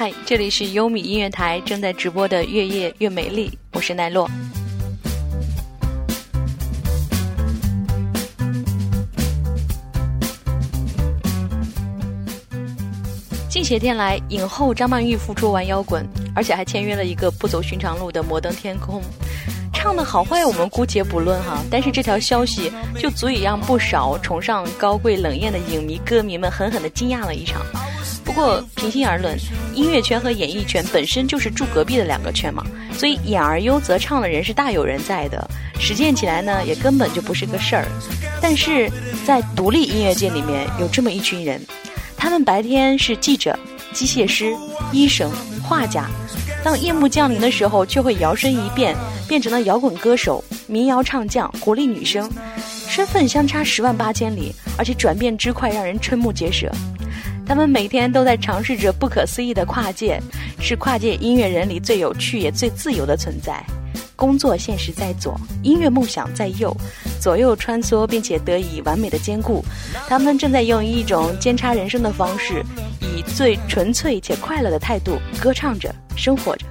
嗨，这里是优米音乐台正在直播的《越夜越美丽》，我是奈落。近些天来，影后张曼玉复出玩摇滚，而且还签约了一个不走寻常路的摩登天空。唱的好坏我们姑且不论哈，但是这条消息就足以让不少崇尚高贵冷艳的影迷歌迷们狠狠的惊讶了一场。不过，平心而论，音乐圈和演艺圈本身就是住隔壁的两个圈嘛，所以演而优则唱的人是大有人在的，实践起来呢也根本就不是个事儿。但是在独立音乐界里面有这么一群人，他们白天是记者、机械师、医生、画家，当夜幕降临的时候，却会摇身一变，变成了摇滚歌手、民谣唱将、活力女声，身份相差十万八千里，而且转变之快，让人瞠目结舌。他们每天都在尝试着不可思议的跨界，是跨界音乐人里最有趣也最自由的存在。工作现实在左，音乐梦想在右，左右穿梭，并且得以完美的兼顾。他们正在用一种兼差人生的方式，以最纯粹且快乐的态度歌唱着，生活着。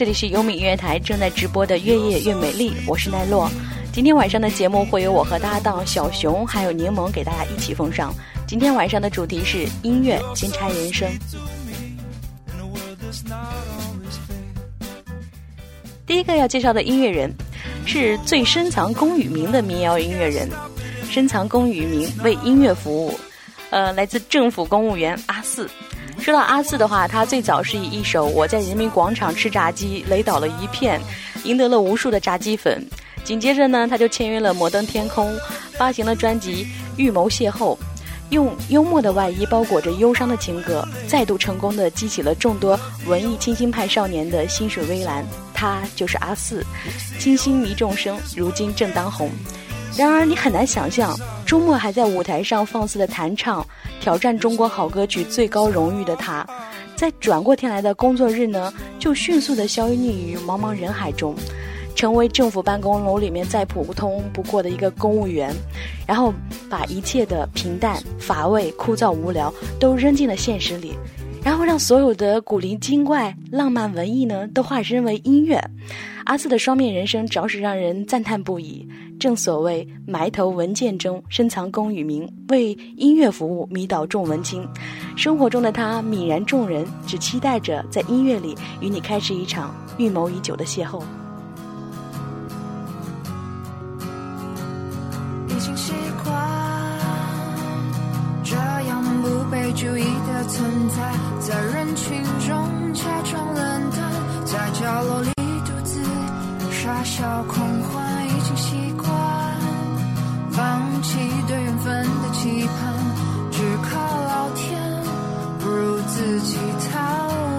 这里是优米音乐台正在直播的《越夜越美丽》，我是奈落。今天晚上的节目会由我和搭档小熊还有柠檬给大家一起奉上。今天晚上的主题是音乐金钗人生。第一个要介绍的音乐人，是最深藏功与名的民谣音乐人，深藏功与名为音乐服务。呃，来自政府公务员阿四。说到阿四的话，他最早是以一首《我在人民广场吃炸鸡》雷倒了一片，赢得了无数的炸鸡粉。紧接着呢，他就签约了摩登天空，发行了专辑《预谋邂逅》，用幽默的外衣包裹着忧伤的情歌，再度成功的激起了众多文艺清新派少年的心水微澜。他就是阿四，清新迷众生，如今正当红。然而，你很难想象，周末还在舞台上放肆的弹唱。挑战中国好歌曲最高荣誉的他，在转过天来的工作日呢，就迅速的消匿于茫茫人海中，成为政府办公楼里面再普通不过的一个公务员，然后把一切的平淡、乏味、枯燥、无聊都扔进了现实里，然后让所有的古灵精怪、浪漫文艺呢，都化身为音乐。阿四的双面人生着实让人赞叹不已。正所谓埋头文件中，深藏功与名，为音乐服务，迷倒众文青。生活中的他泯然众人，只期待着在音乐里与你开始一场预谋已久的邂逅。已经习惯被注意的存在，在人群中假装冷淡，在角落里独自傻笑狂欢，已经习惯。放弃对缘分的期盼，只靠老天，不如自己逃。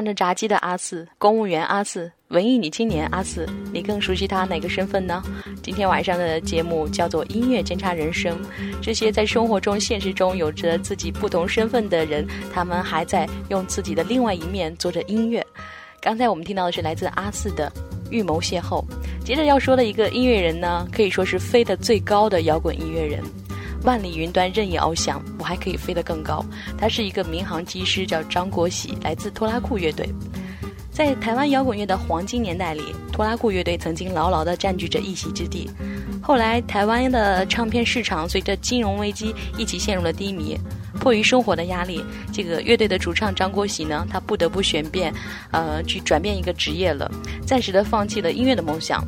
穿着炸鸡的阿四，公务员阿四，文艺女青年阿四，你更熟悉他哪个身份呢？今天晚上的节目叫做《音乐监察人生》，这些在生活中、现实中有着自己不同身份的人，他们还在用自己的另外一面做着音乐。刚才我们听到的是来自阿四的《预谋邂逅》，接着要说的一个音乐人呢，可以说是飞得最高的摇滚音乐人。万里云端任意翱翔，我还可以飞得更高。他是一个民航机师，叫张国喜，来自拖拉库乐队。在台湾摇滚乐的黄金年代里，拖拉库乐队曾经牢牢地占据着一席之地。后来，台湾的唱片市场随着金融危机一起陷入了低迷。迫于生活的压力，这个乐队的主唱张国喜呢，他不得不选变，呃，去转变一个职业了，暂时的放弃了音乐的梦想。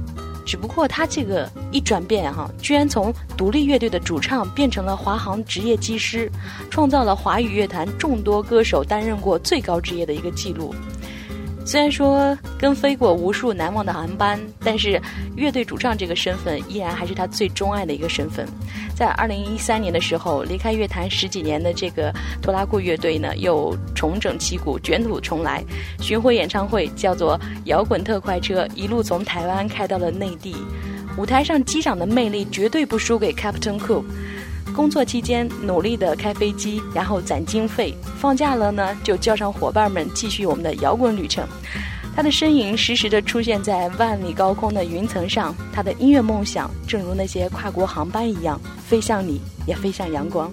只不过他这个一转变哈，居然从独立乐队的主唱变成了华航职业技师，创造了华语乐坛众多歌手担任过最高职业的一个记录。虽然说跟飞过无数难忘的航班，但是乐队主唱这个身份依然还是他最钟爱的一个身份。在二零一三年的时候，离开乐坛十几年的这个拖拉库乐队呢，又重整旗鼓，卷土重来，巡回演唱会叫做《摇滚特快车》，一路从台湾开到了内地。舞台上机长的魅力绝对不输给 Captain Cool。工作期间努力的开飞机，然后攒经费，放假了呢就叫上伙伴们继续我们的摇滚旅程。他的身影时时的出现在万里高空的云层上，他的音乐梦想正如那些跨国航班一样，飞向你，也飞向阳光。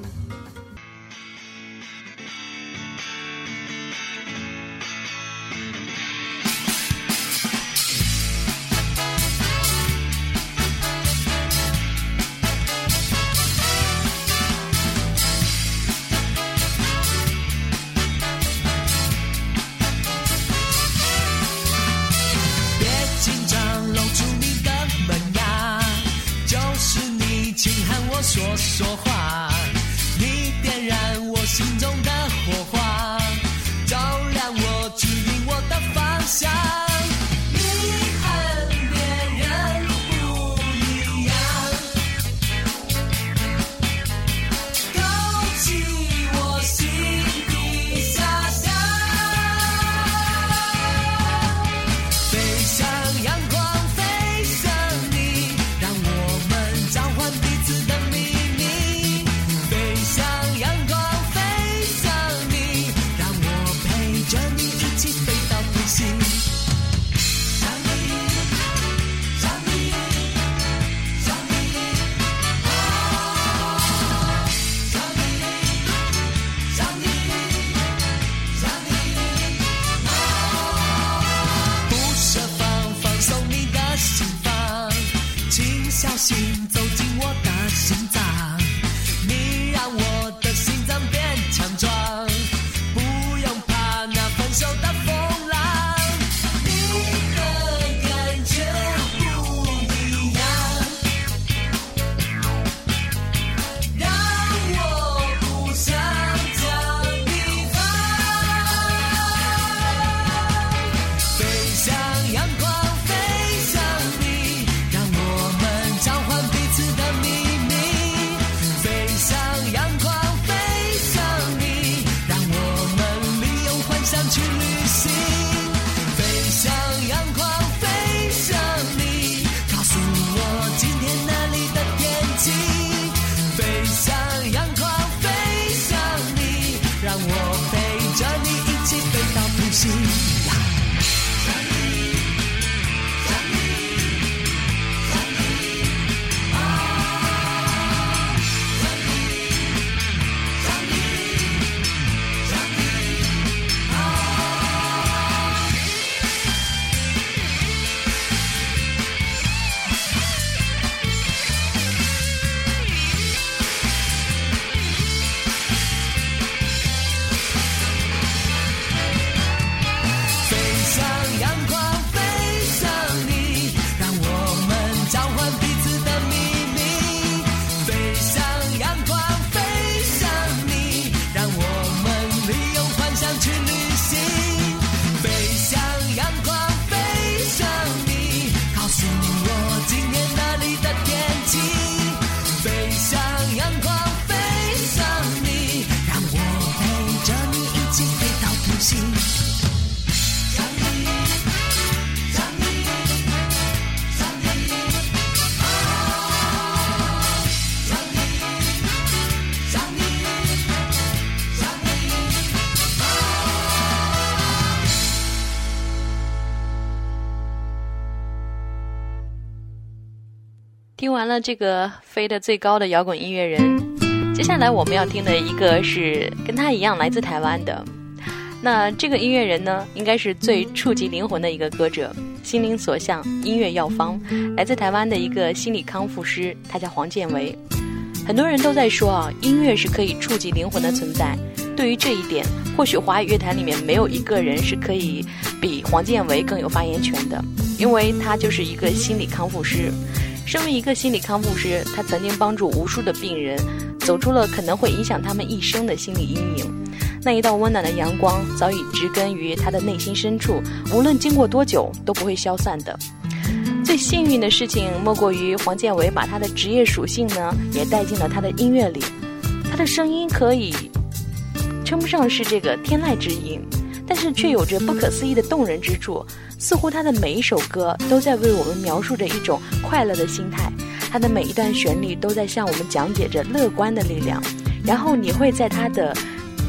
了这个飞得最高的摇滚音乐人，接下来我们要听的一个是跟他一样来自台湾的。那这个音乐人呢，应该是最触及灵魂的一个歌者，心灵所向音乐药方，来自台湾的一个心理康复师，他叫黄建维。很多人都在说啊，音乐是可以触及灵魂的存在。对于这一点，或许华语乐坛里面没有一个人是可以比黄建维更有发言权的，因为他就是一个心理康复师。身为一个心理康复师，他曾经帮助无数的病人走出了可能会影响他们一生的心理阴影。那一道温暖的阳光早已植根于他的内心深处，无论经过多久都不会消散的。最幸运的事情莫过于黄建伟把他的职业属性呢也带进了他的音乐里。他的声音可以称不上是这个天籁之音，但是却有着不可思议的动人之处。似乎他的每一首歌都在为我们描述着一种快乐的心态，他的每一段旋律都在向我们讲解着乐观的力量。然后你会在他的。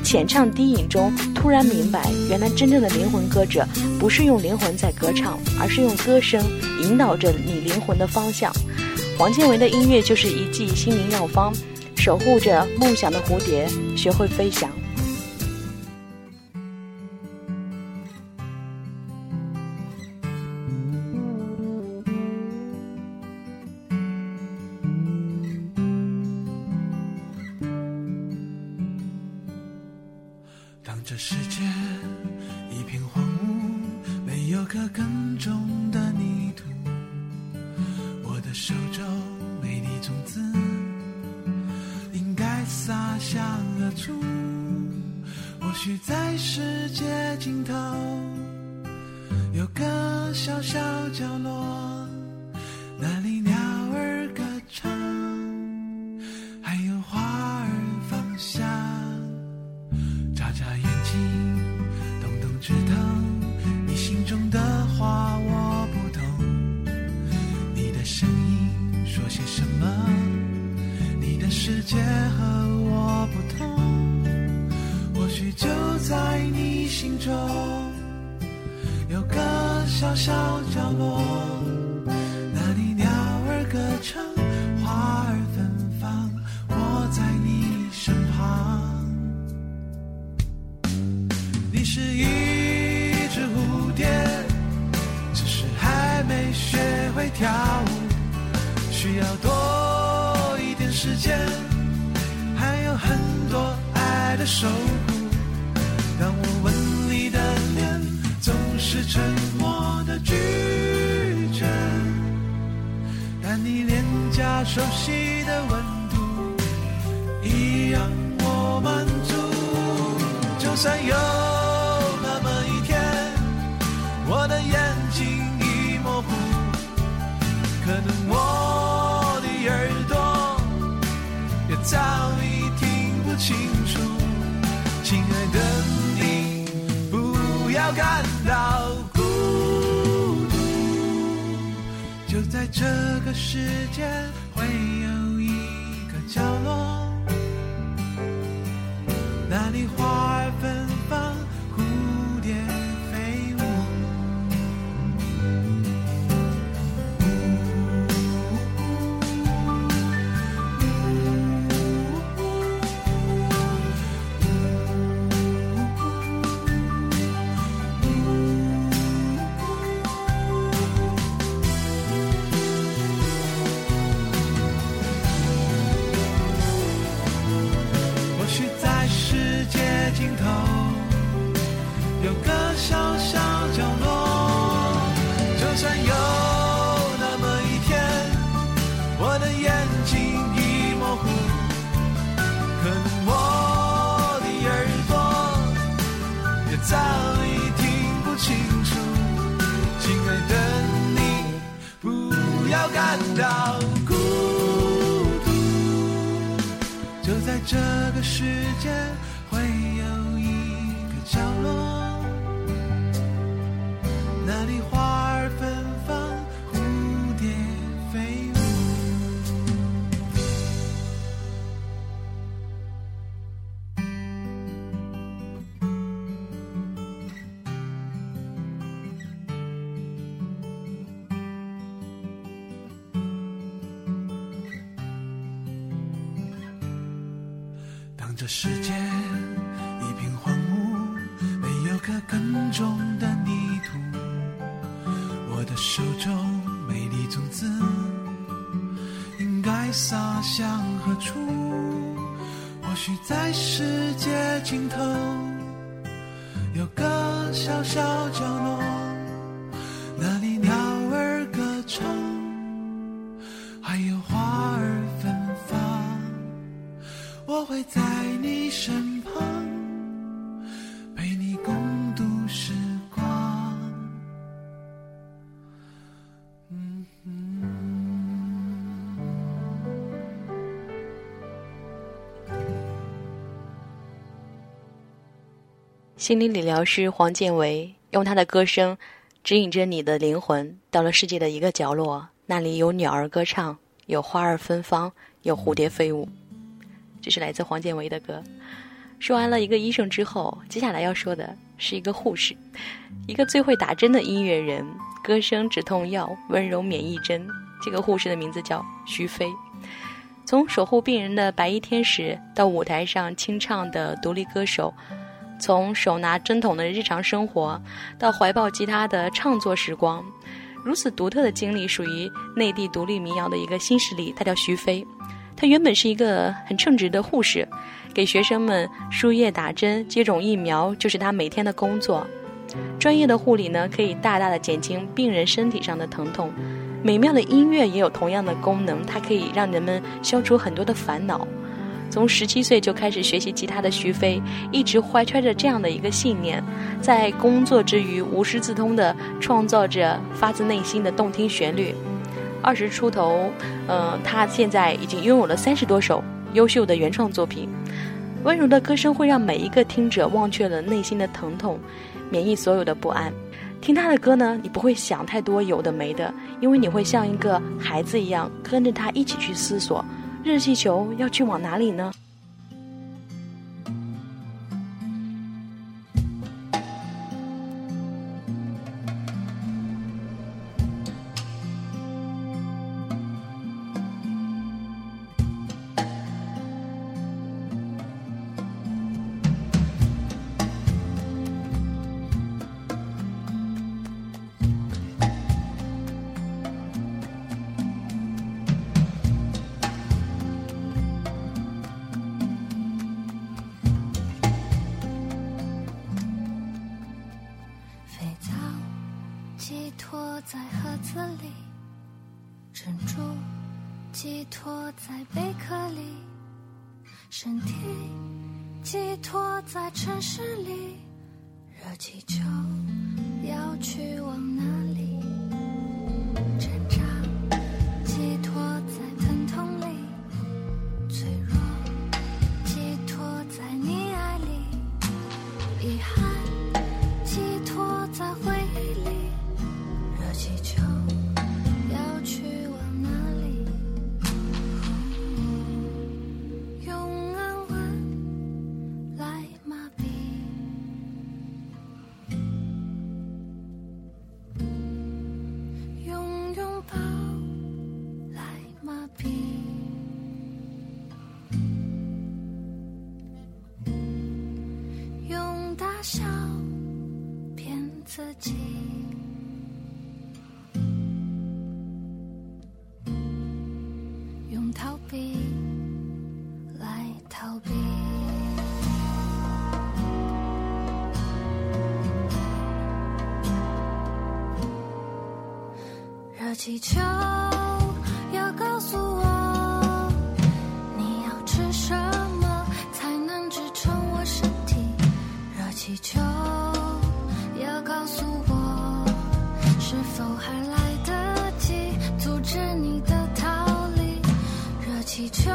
浅唱低吟中，突然明白，原来真正的灵魂歌者不是用灵魂在歌唱，而是用歌声引导着你灵魂的方向。黄建维的音乐就是一剂心灵药方，守护着梦想的蝴蝶，学会飞翔。小小角落。心理理疗师黄建为用他的歌声指引着你的灵魂，到了世界的一个角落，那里有鸟儿歌唱，有花儿芬芳，有蝴蝶飞舞。这是来自黄建为的歌。说完了一个医生之后，接下来要说的是一个护士，一个最会打针的音乐人，歌声止痛药，温柔免疫针。这个护士的名字叫徐飞。从守护病人的白衣天使，到舞台上清唱的独立歌手。从手拿针筒的日常生活，到怀抱吉他的创作时光，如此独特的经历，属于内地独立民谣的一个新势力。他叫徐飞，他原本是一个很称职的护士，给学生们输液、打针、接种疫苗，就是他每天的工作。专业的护理呢，可以大大的减轻病人身体上的疼痛。美妙的音乐也有同样的功能，它可以让人们消除很多的烦恼。从十七岁就开始学习吉他的徐飞，一直怀揣着这样的一个信念，在工作之余无师自通地创造着发自内心的动听旋律。二十出头，嗯、他现在已经拥有了三十多首优秀的原创作品。温柔的歌声会让每一个听者忘却了内心的疼痛，免疫所有的不安。听他的歌呢，你不会想太多有的没的，因为你会像一个孩子一样跟着他一起去思索。热气球要去往哪里呢？托在贝壳里，身体寄托在城市里，热气球要去往哪热气球要告诉我，你要吃什么才能支撑我身体？热气球要告诉我，是否还来得及阻止你的逃离？热气球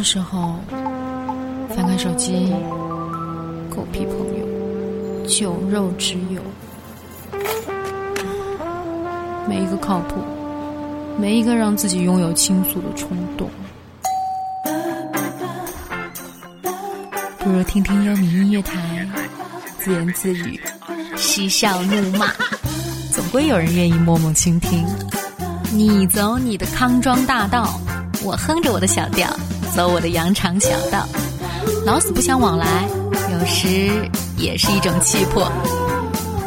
的时候，翻开手机，狗屁朋友，酒肉之友，没一个靠谱，没一个让自己拥有倾诉的冲动。不如听听优米音乐台，自言自语，嬉笑怒骂，总归有人愿意默默倾听。你走你的康庄大道。我哼着我的小调，走我的羊肠小道，老死不相往来，有时也是一种气魄。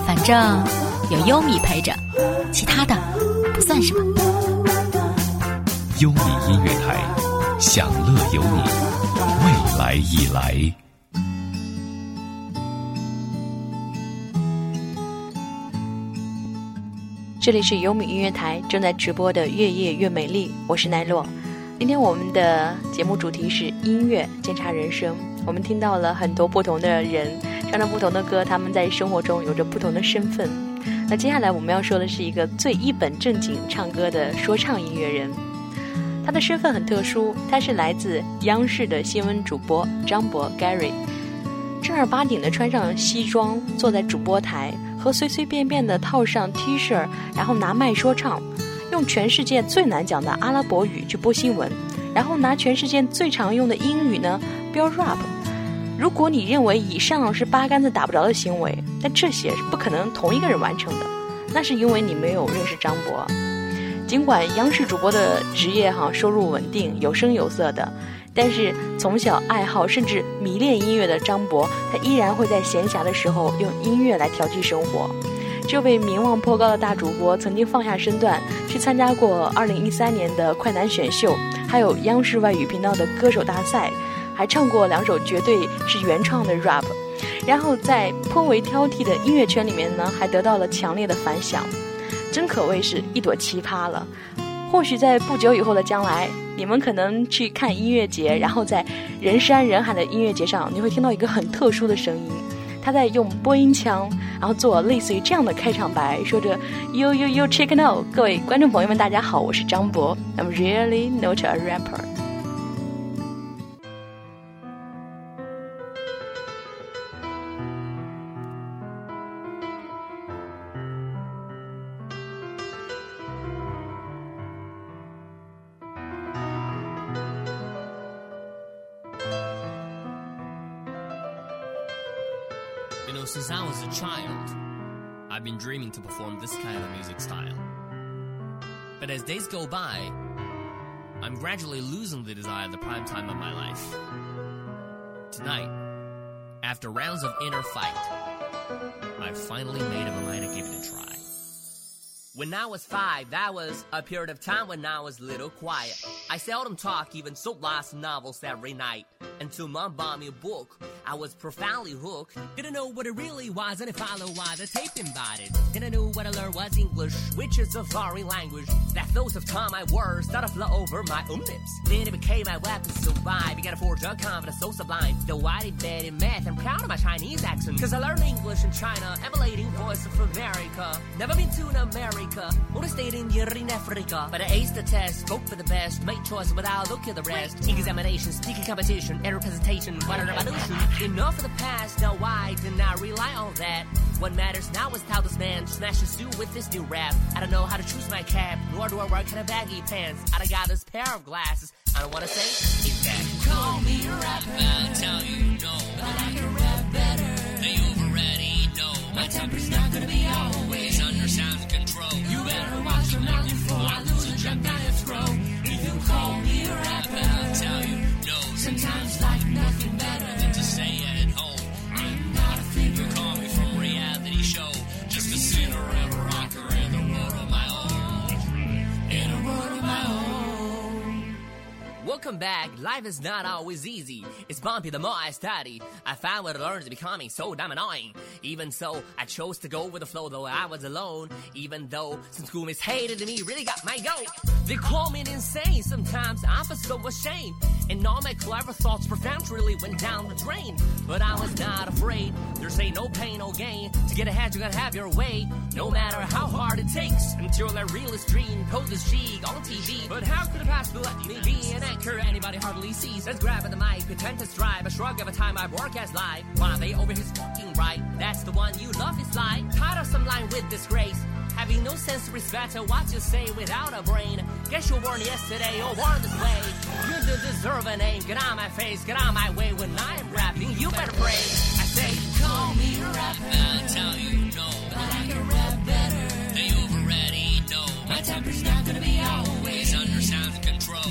反正有优米陪着，其他的不算什么。优米音乐台，享乐有你，未来已来。这里是优米音乐台正在直播的《越夜越美丽》，我是奈落。今天我们的节目主题是音乐检查人生。我们听到了很多不同的人唱着不同的歌，他们在生活中有着不同的身份。那接下来我们要说的是一个最一本正经唱歌的说唱音乐人，他的身份很特殊，他是来自央视的新闻主播张博 Gary，正儿八经的穿上西装，坐在主播台，和随随便便的套上 T 恤，然后拿麦说唱。用全世界最难讲的阿拉伯语去播新闻，然后拿全世界最常用的英语呢标 rap。如果你认为以上是八竿子打不着的行为，但这些是不可能同一个人完成的，那是因为你没有认识张博。尽管央视主播的职业哈收入稳定、有声有色的，但是从小爱好甚至迷恋音乐的张博，他依然会在闲暇的时候用音乐来调剂生活。这位名望颇高的大主播曾经放下身段去参加过2013年的快男选秀，还有央视外语频道的歌手大赛，还唱过两首绝对是原创的 rap，然后在颇为挑剔的音乐圈里面呢，还得到了强烈的反响，真可谓是一朵奇葩了。或许在不久以后的将来，你们可能去看音乐节，然后在人山人海的音乐节上，你会听到一个很特殊的声音。他在用播音腔，然后做类似于这样的开场白，说着 “You you you check no”。各位观众朋友们，大家好，我是张博，I'm really not a rapper。Since I was a child, I've been dreaming to perform this kind of music style. But as days go by, I'm gradually losing the desire at the prime time of my life. Tonight, after rounds of inner fight, I finally made up my mind to give it a try. When I was five, that was a period of time when I was little quiet. I seldom talk, even so lost of novels every night. Until mom bought me a book I was profoundly hooked. Didn't know what it really was, and I followed why the tape invited. Didn't know what I learned was English, which is a foreign language. That those of time I words started to flow over my own lips. Then it became my weapon to survive. Began to forge a confidence so sublime. Though I did bad in math, I'm proud of my Chinese accent. Cause I learned English in China, emulating voice of America. Never been to America, only stayed in year in Africa. But I aced the test, spoke for the best, made choice without looking at the rest. Examination, speaking competition, and representation, what a revolution. Enough of the past, now why did not rely on that? What matters now is how this man smashes through with this new rap. I don't know how to choose my cap, nor do I wear kind of baggy pants. I don't got this pair of glasses. I don't wanna say is that call me a rapper. I'll tell you no, but I can rap better. They already know my temper's not gonna be always under sound control. You better watch your mouth before I lose a jump down your throat. If you call me a rapper, I'll tell you no. Sometimes like nothing better welcome back. Life is not always easy. It's bumpy the more I study. I found what I learned is becoming so damn annoying. Even so, I chose to go with the flow, though I was alone. Even though some schoolmates hated me, really got my goat. They call me insane. Sometimes I feel so ashamed. And all my clever thoughts profound really went down the drain. But I was not afraid. There's ain't no pain, no gain. To get ahead, you gotta have your way. No matter how hard it takes. Until I realist dream, code this cheek on TV. But how could a possibly let me be anchor anybody hardly sees? Let's grab at the mic, pretend to strive. A shrug of a time I broadcast live. While they over his fucking right. That's the one you love is like. Tired of some line with disgrace. Having no sense of respect to what you say without a brain. Guess you weren't yesterday or born this way. You don't deserve a name. Get on my face, get on my way when I'm rapping. You better pray. I say, call me a rapper. I'll tell you no. But I can rap better. They already know. My temper's not gonna be always under sound control.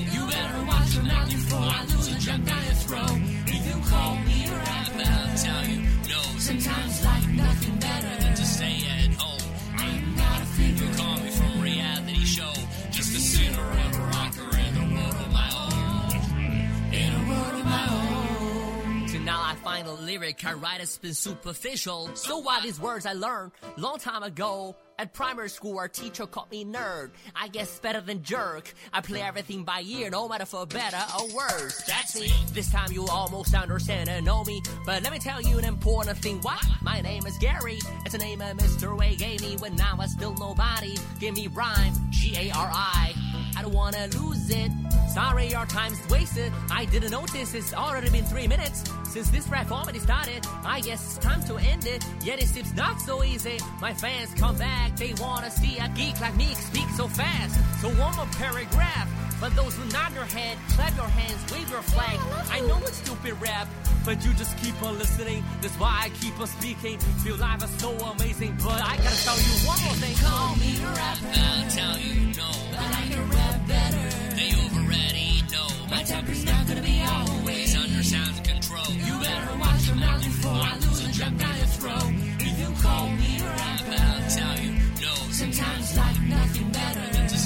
You watch your mouth before I lose a jump down your throat. If you call me a rapper, I'll tell you no. Sometimes like nothing better than to stay at home. I'm not a figure. You call me from reality show. Just a sinner and a rocker in a world of my own. In a world of my own. So now I find a lyric I write has been superficial. So why these words I learned long time ago? At primary school, our teacher called me nerd. I guess better than jerk. I play everything by ear, no matter for better or worse. That's me. This time you almost understand and know me. But let me tell you an important thing. What? My name is Gary. It's a name a Mr. Way gave me when I was still nobody. Give me rhyme, G-A-R-I. I don't wanna lose it. Sorry, your time's wasted. I didn't notice it's already been three minutes since this rap already started. I guess it's time to end it. Yet it seems not so easy. My fans come back, they wanna see a geek like me speak so fast. So one more paragraph. For those who nod your head, clap your hands, wave your flag. Oh, I know it's stupid rap, but you just keep on listening. That's why I keep on speaking. Feel life is so amazing, but I gotta tell you one more thing. Call me a rapper. I'll tell you no. But I can rap better. They already know. My temper's not gonna be always under sound control. You better watch your mouth before I lose and jump down your throat. If you call me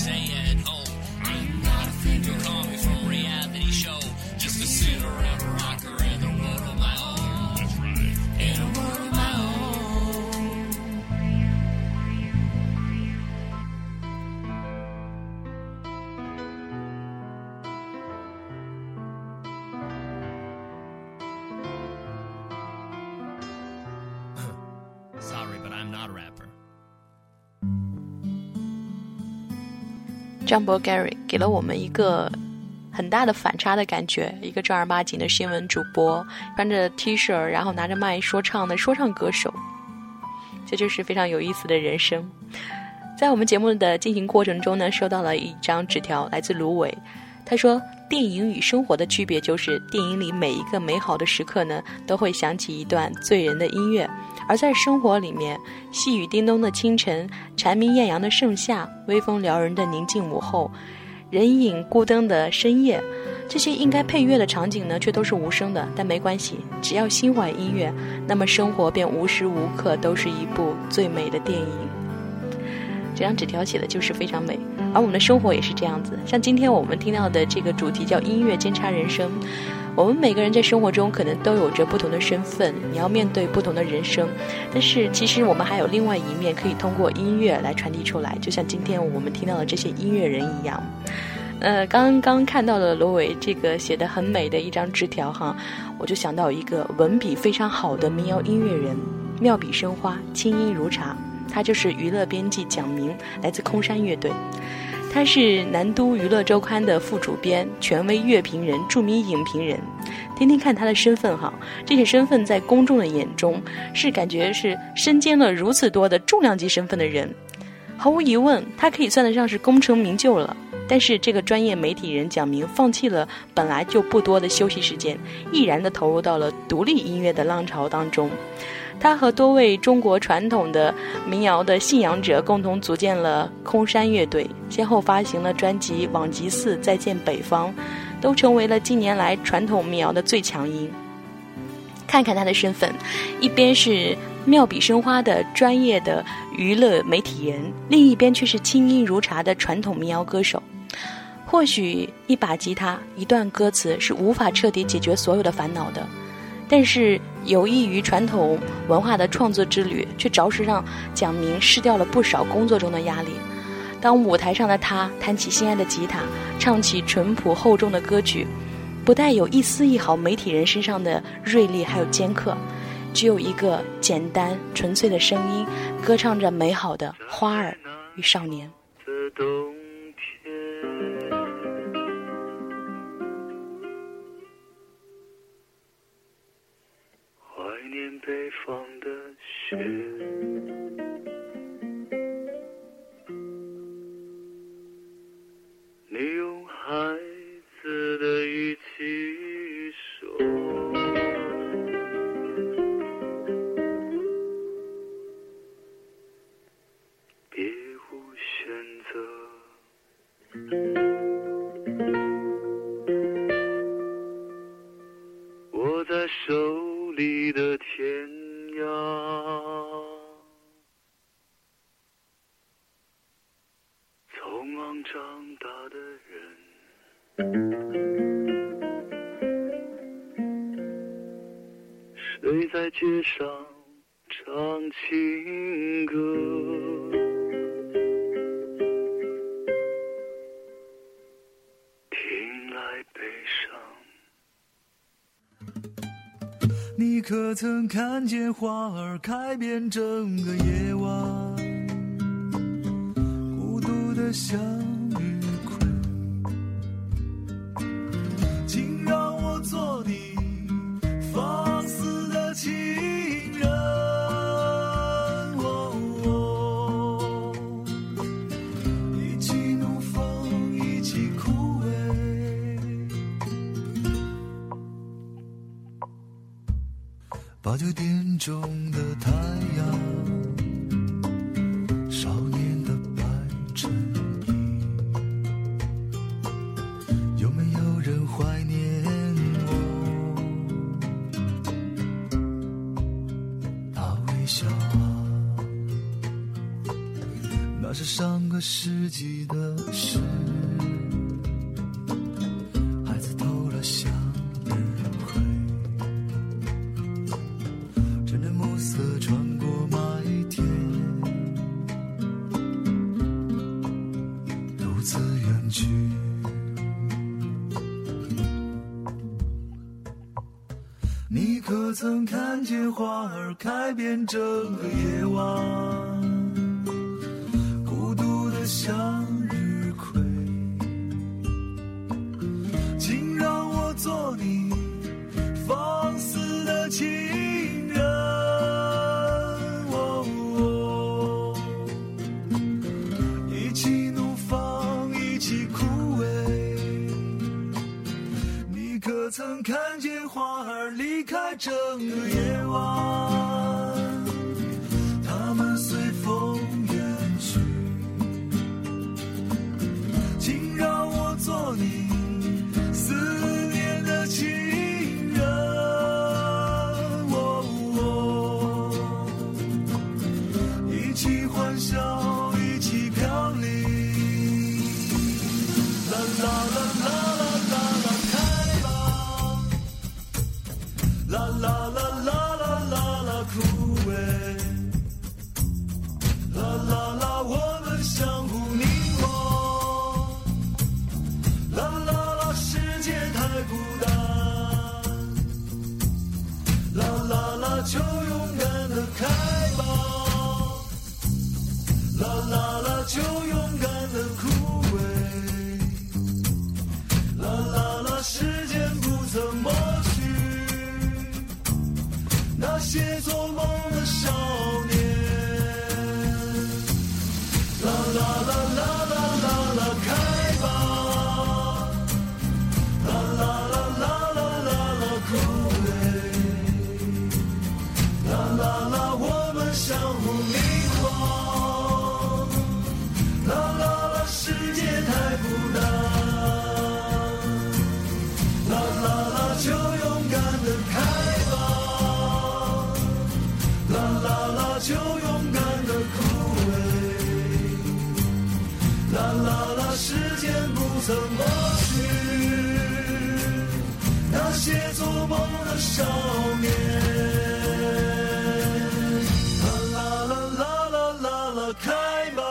saying. 张博 Gary 给了我们一个很大的反差的感觉，一个正儿八经的新闻主播，穿着 T 恤，然后拿着麦说唱的说唱歌手，这就是非常有意思的人生。在我们节目的进行过程中呢，收到了一张纸条，来自芦苇。他说：“电影与生活的区别就是，电影里每一个美好的时刻呢，都会响起一段醉人的音乐；而在生活里面，细雨叮咚的清晨，蝉鸣艳阳的盛夏，微风撩人的宁静午后，人影孤灯的深夜，这些应该配乐的场景呢，却都是无声的。但没关系，只要心怀音乐，那么生活便无时无刻都是一部最美的电影。”这张纸条写的就是非常美，而我们的生活也是这样子。像今天我们听到的这个主题叫“音乐监察人生”，我们每个人在生活中可能都有着不同的身份，你要面对不同的人生。但是其实我们还有另外一面可以通过音乐来传递出来，就像今天我们听到的这些音乐人一样。呃，刚刚看到了罗伟这个写的很美的一张纸条哈，我就想到一个文笔非常好的民谣音乐人，妙笔生花，清音如茶。他就是娱乐编辑蒋明，来自空山乐队。他是南都娱乐周刊的副主编，权威乐评人，著名影评人。听听看他的身份哈，这些身份在公众的眼中是感觉是身兼了如此多的重量级身份的人。毫无疑问，他可以算得上是功成名就了。但是这个专业媒体人蒋明放弃了本来就不多的休息时间，毅然地投入到了独立音乐的浪潮当中。他和多位中国传统的民谣的信仰者共同组建了空山乐队，先后发行了专辑《往吉寺》《再见北方》，都成为了近年来传统民谣的最强音。看看他的身份，一边是妙笔生花的专业的娱乐媒体人，另一边却是清音如茶的传统民谣歌手。或许一把吉他、一段歌词是无法彻底解决所有的烦恼的，但是有益于传统文化的创作之旅却着实让蒋明失掉了不少工作中的压力。当舞台上的他弹起心爱的吉他唱起淳朴厚重的歌曲不带有一丝一毫媒体人身上的锐利还有尖刻只有一个简单纯粹的声音歌唱着美好的花儿与少年。北方的雪。你用寒曾看见花儿开遍整个夜晚孤独的像八九点钟的太阳 la la. 些做梦的小鸟。少年。啦啦啦啦啦啦，开吧。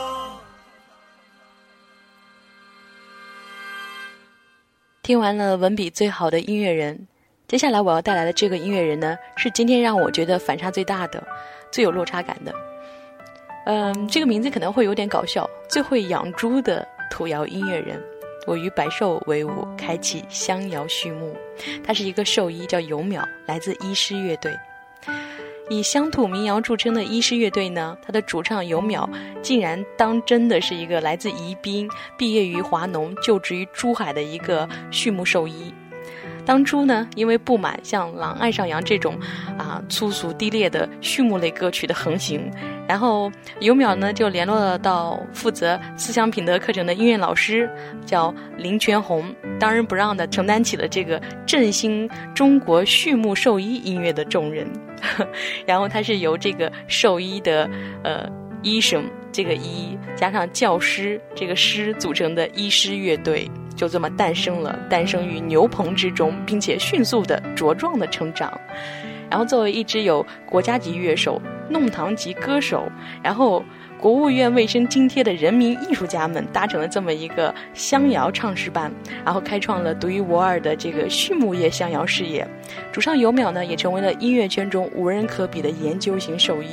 听完了文笔最好的音乐人，接下来我要带来的这个音乐人呢，是今天让我觉得反差最大的、最有落差感的。嗯，这个名字可能会有点搞笑，最会养猪的土窑音乐人。我与百兽为伍，开启香谣序幕。他是一个兽医，叫尤淼，来自医师乐队。以乡土民谣著称的医师乐队呢，他的主唱尤淼竟然当真的是一个来自宜宾、毕业于华农、就职于珠海的一个畜牧兽医。当初呢，因为不满像《狼爱上羊》这种啊粗俗低劣的畜牧类歌曲的横行，然后尤淼呢就联络了到负责思想品德课程的音乐老师，叫林全红，当仁不让的承担起了这个振兴中国畜牧兽医音乐的重任。然后他是由这个兽医的呃医生这个医加上教师这个师组成的医师乐队。就这么诞生了，诞生于牛棚之中，并且迅速的茁壮的成长。然后作为一支有国家级乐手、弄堂级歌手，然后国务院卫生津贴的人民艺术家们搭成了这么一个乡谣唱诗班，然后开创了独一无二的这个畜牧业乡谣事业。主唱尤淼呢，也成为了音乐圈中无人可比的研究型兽医。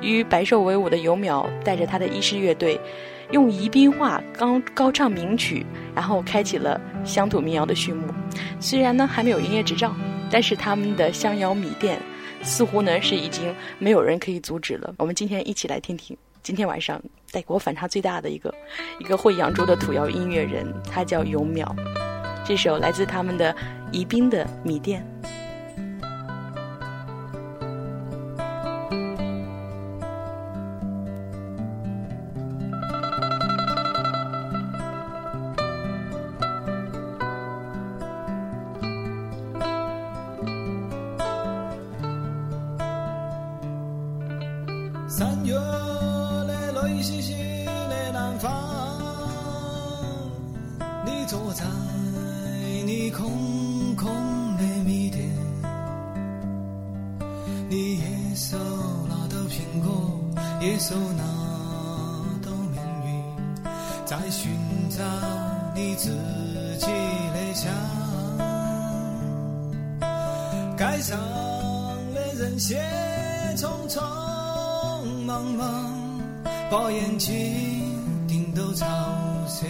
与百兽为伍的尤淼带着他的医师乐队。用宜宾话高高唱名曲，然后开启了乡土民谣的序幕。虽然呢还没有营业执照，但是他们的乡谣米店似乎呢是已经没有人可以阻止了。我们今天一起来听听，今天晚上带给我反差最大的一个一个会扬州的土窑音乐人，他叫尤淼。这首来自他们的宜宾的米店。三月的泪淅淅的南方，你坐在你空空的米店，你也收那斗苹果，也收那斗命运，在寻找你自己的家。街上的人些匆匆。茫茫，把眼睛盯到潮湿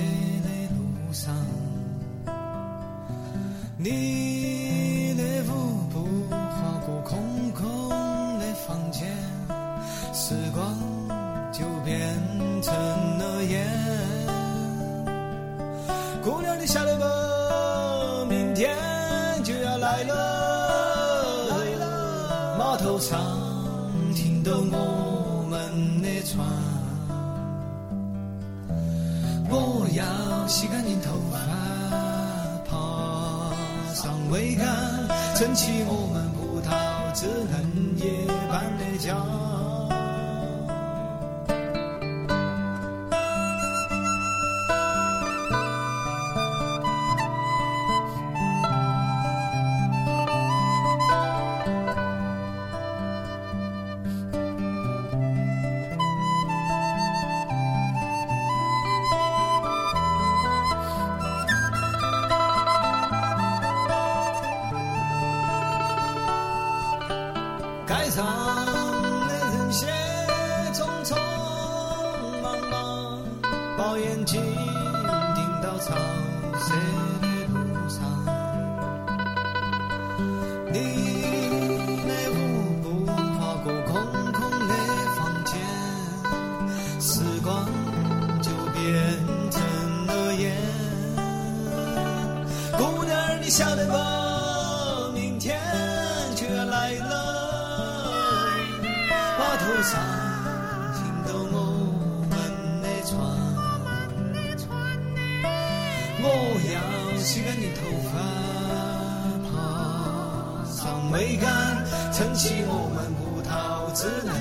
撑起我们葡萄枝嫩叶般的家。我眼睛盯到草色的撑起我们葡萄枝嫩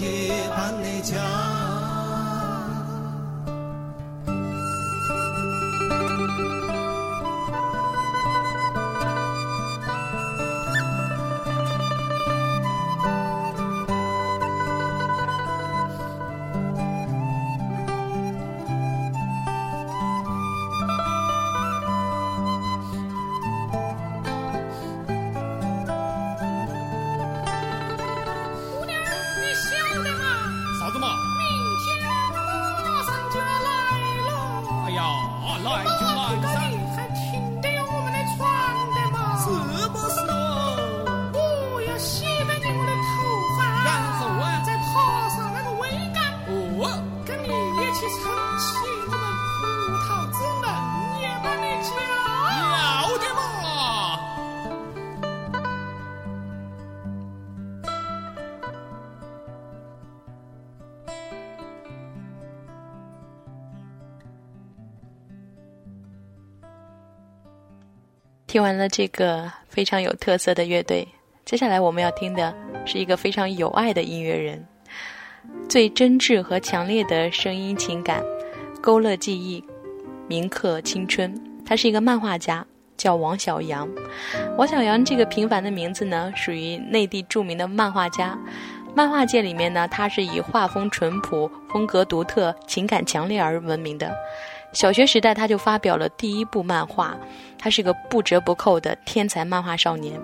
叶般的家。听完了这个非常有特色的乐队，接下来我们要听的是一个非常有爱的音乐人，最真挚和强烈的声音情感，勾勒记忆，铭刻青春。他是一个漫画家，叫王小阳。王小阳这个平凡的名字呢，属于内地著名的漫画家。漫画界里面呢，他是以画风淳朴、风格独特、情感强烈而闻名的。小学时代，他就发表了第一部漫画，他是个不折不扣的天才漫画少年，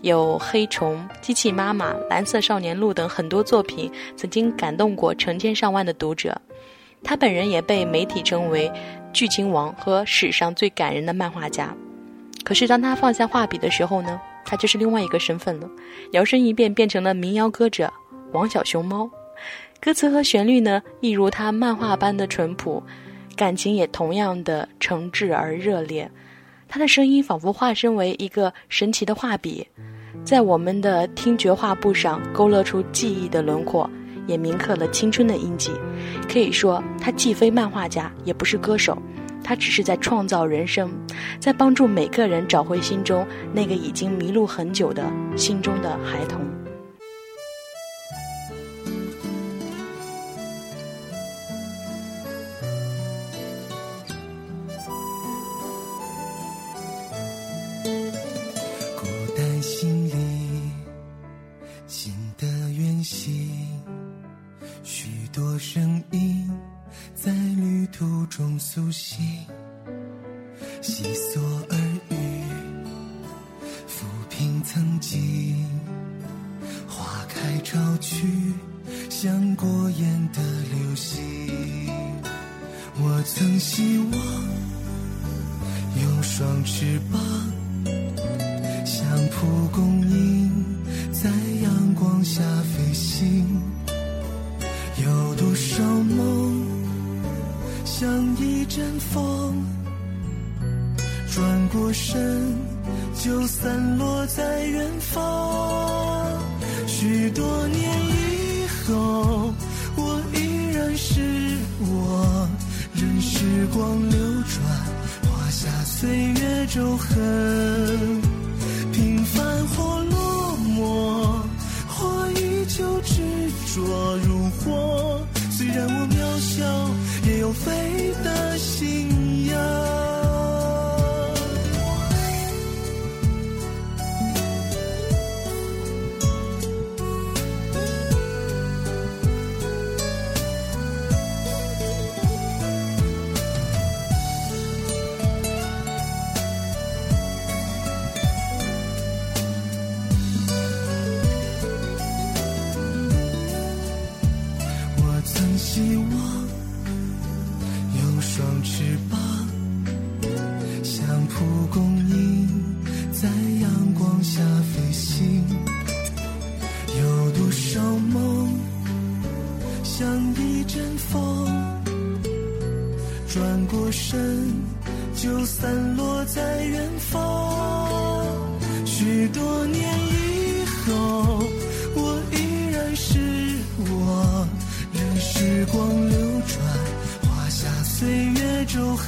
有《黑虫》《机器妈妈》《蓝色少年录》等很多作品，曾经感动过成千上万的读者。他本人也被媒体称为“剧情王”和史上最感人的漫画家。可是当他放下画笔的时候呢，他就是另外一个身份了，摇身一变变成了民谣歌者王小熊猫。歌词和旋律呢，一如他漫画般的淳朴，感情也同样的诚挚而热烈。他的声音仿佛化身为一个神奇的画笔，在我们的听觉画布上勾勒出记忆的轮廓，也铭刻了青春的印记。可以说，他既非漫画家，也不是歌手，他只是在创造人生，在帮助每个人找回心中那个已经迷路很久的心中的孩童。声音在旅途中苏醒，细索耳语，抚平曾经，花开潮去，像过眼的流星。我曾希望有双翅膀。像蒲公英在阳光下飞行，阵风，转过身就散落在远方。许多年以后，我依然是我，任时光流转，画下岁月皱痕。平凡或落寞，或依旧执着如火。虽然我渺小，也有飞的许多年以后，我依然是我，任时光流转，画下岁月皱痕。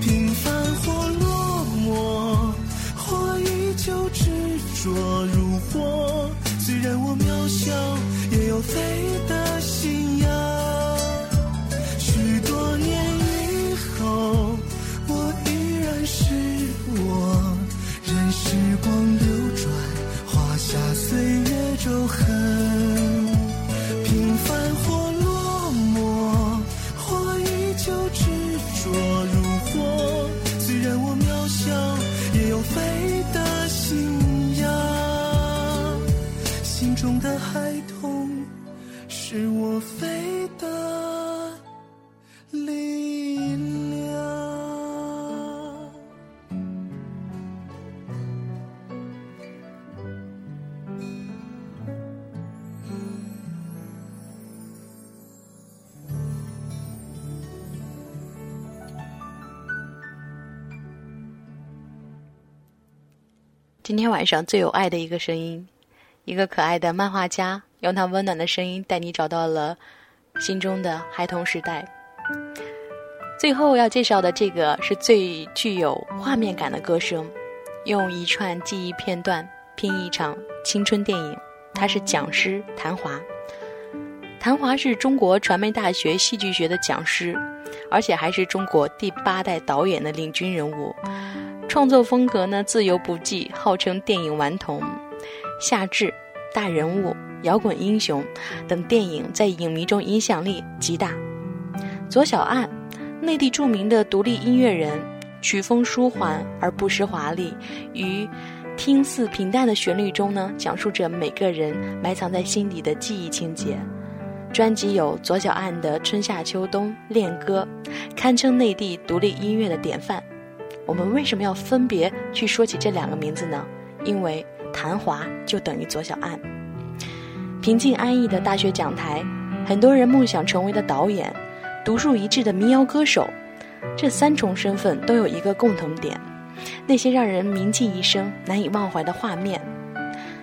平凡或落寞，或依旧执着如火。虽然我渺小，也有飞的今天晚上最有爱的一个声音，一个可爱的漫画家，用他温暖的声音带你找到了心中的孩童时代。最后要介绍的这个是最具有画面感的歌声，用一串记忆片段拼一场青春电影。他是讲师谭华，谭华是中国传媒大学戏剧学的讲师，而且还是中国第八代导演的领军人物。创作风格呢自由不羁，号称电影顽童。夏至、大人物、摇滚英雄等电影在影迷中影响力极大。左小岸，内地著名的独立音乐人，曲风舒缓而不失华丽，于听似平淡的旋律中呢，讲述着每个人埋藏在心底的记忆情节。专辑有左小岸的《春夏秋冬》《恋歌》，堪称内地独立音乐的典范。我们为什么要分别去说起这两个名字呢？因为谭华就等于左小岸。平静安逸的大学讲台，很多人梦想成为的导演，独树一帜的民谣歌手，这三重身份都有一个共同点：那些让人铭记一生、难以忘怀的画面。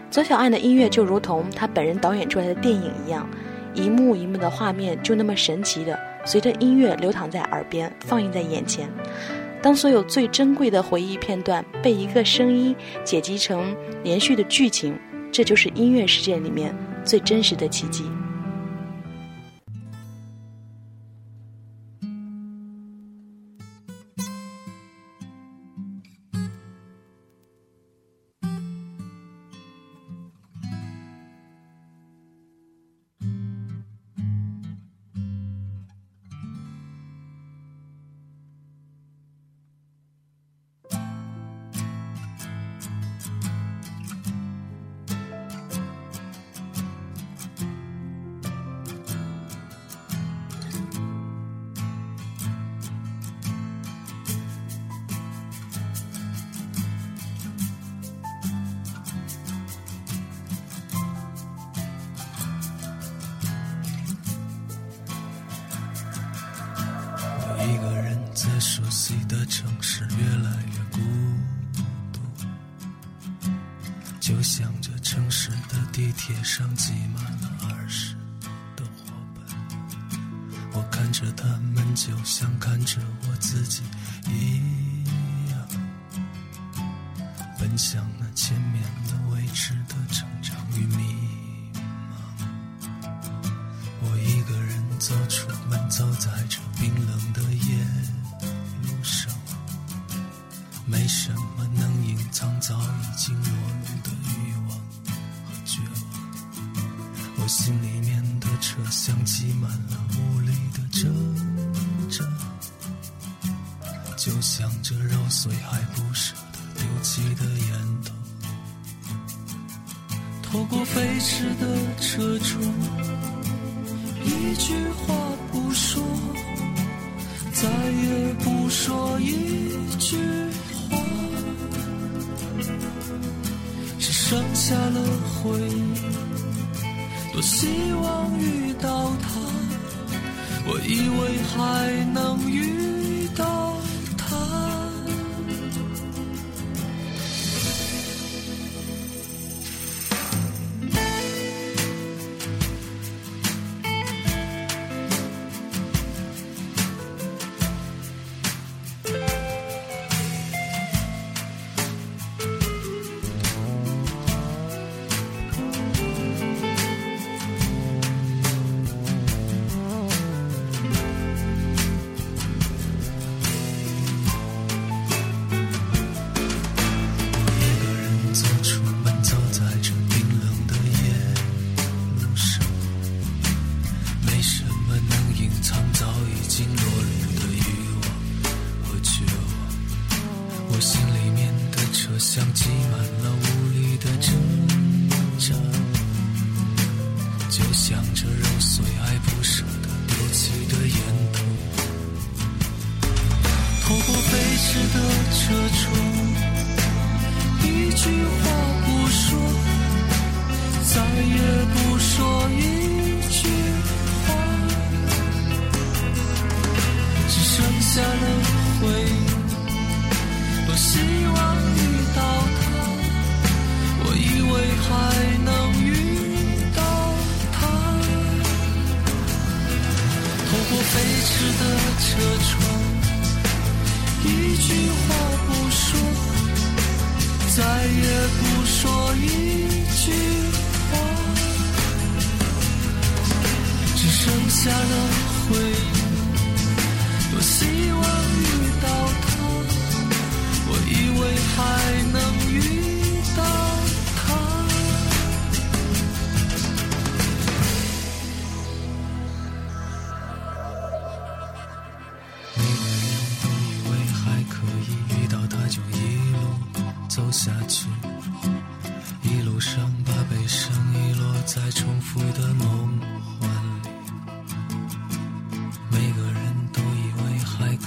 左小岸的音乐就如同他本人导演出来的电影一样，一幕一幕的画面就那么神奇的随着音乐流淌在耳边，放映在眼前。当所有最珍贵的回忆片段被一个声音剪辑成连续的剧情，这就是音乐世界里面最真实的奇迹。熟悉的城市越来越孤独，就像这城市的地铁上挤满了儿时的伙伴。我看着他们，就像看着我自己一样，奔向那前面的未知的成长与迷茫。我一个人走出门，走在这冰冷心里面的车厢挤满了无力的挣扎，就像这揉碎还不舍得丢弃的烟头，透过飞驰的车窗。一句话不说，再也不说一句话，只剩下了回忆。多希望遇到他，我以为还能遇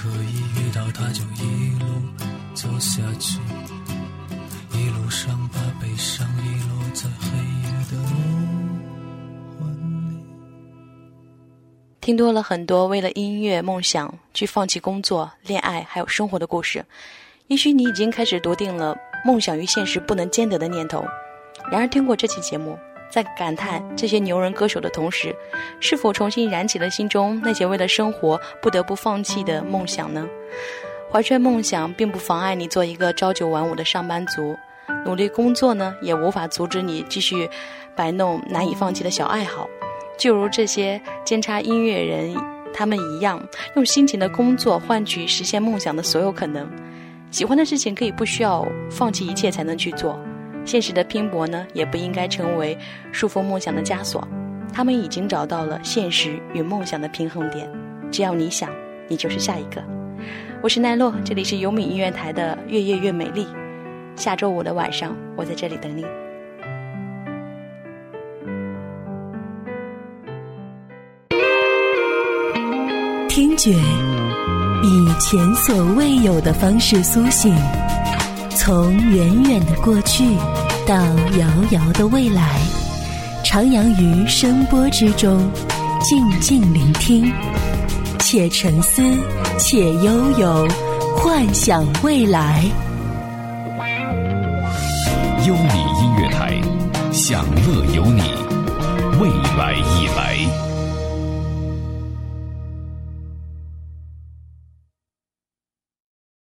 可以遇到他，就一路走下去，一路上把悲伤遗落在黑夜的。听多了很多为了音乐梦想去放弃工作、恋爱还有生活的故事，也许你已经开始笃定了梦想与现实不能兼得的念头。然而，听过这期节目，在感叹这些牛人歌手的同时，是否重新燃起了心中那些为了生活不得不放弃的梦想呢？怀揣梦想，并不妨碍你做一个朝九晚五的上班族，努力工作呢，也无法阻止你继续摆弄难以放弃的小爱好。就如这些兼差音乐人他们一样，用辛勤的工作换取实现梦想的所有可能。喜欢的事情可以不需要放弃一切才能去做，现实的拼搏呢，也不应该成为束缚梦想的枷锁。他们已经找到了现实与梦想的平衡点，只要你想，你就是下一个。我是奈落，这里是优米音乐台的《越夜越美丽》。下周五的晚上，我在这里等你。听觉以前所未有的方式苏醒，从远远的过去到遥遥的未来，徜徉于声波之中，静静聆听，且沉思，且悠游，幻想未来。优米音乐台，享乐有你，未来已来。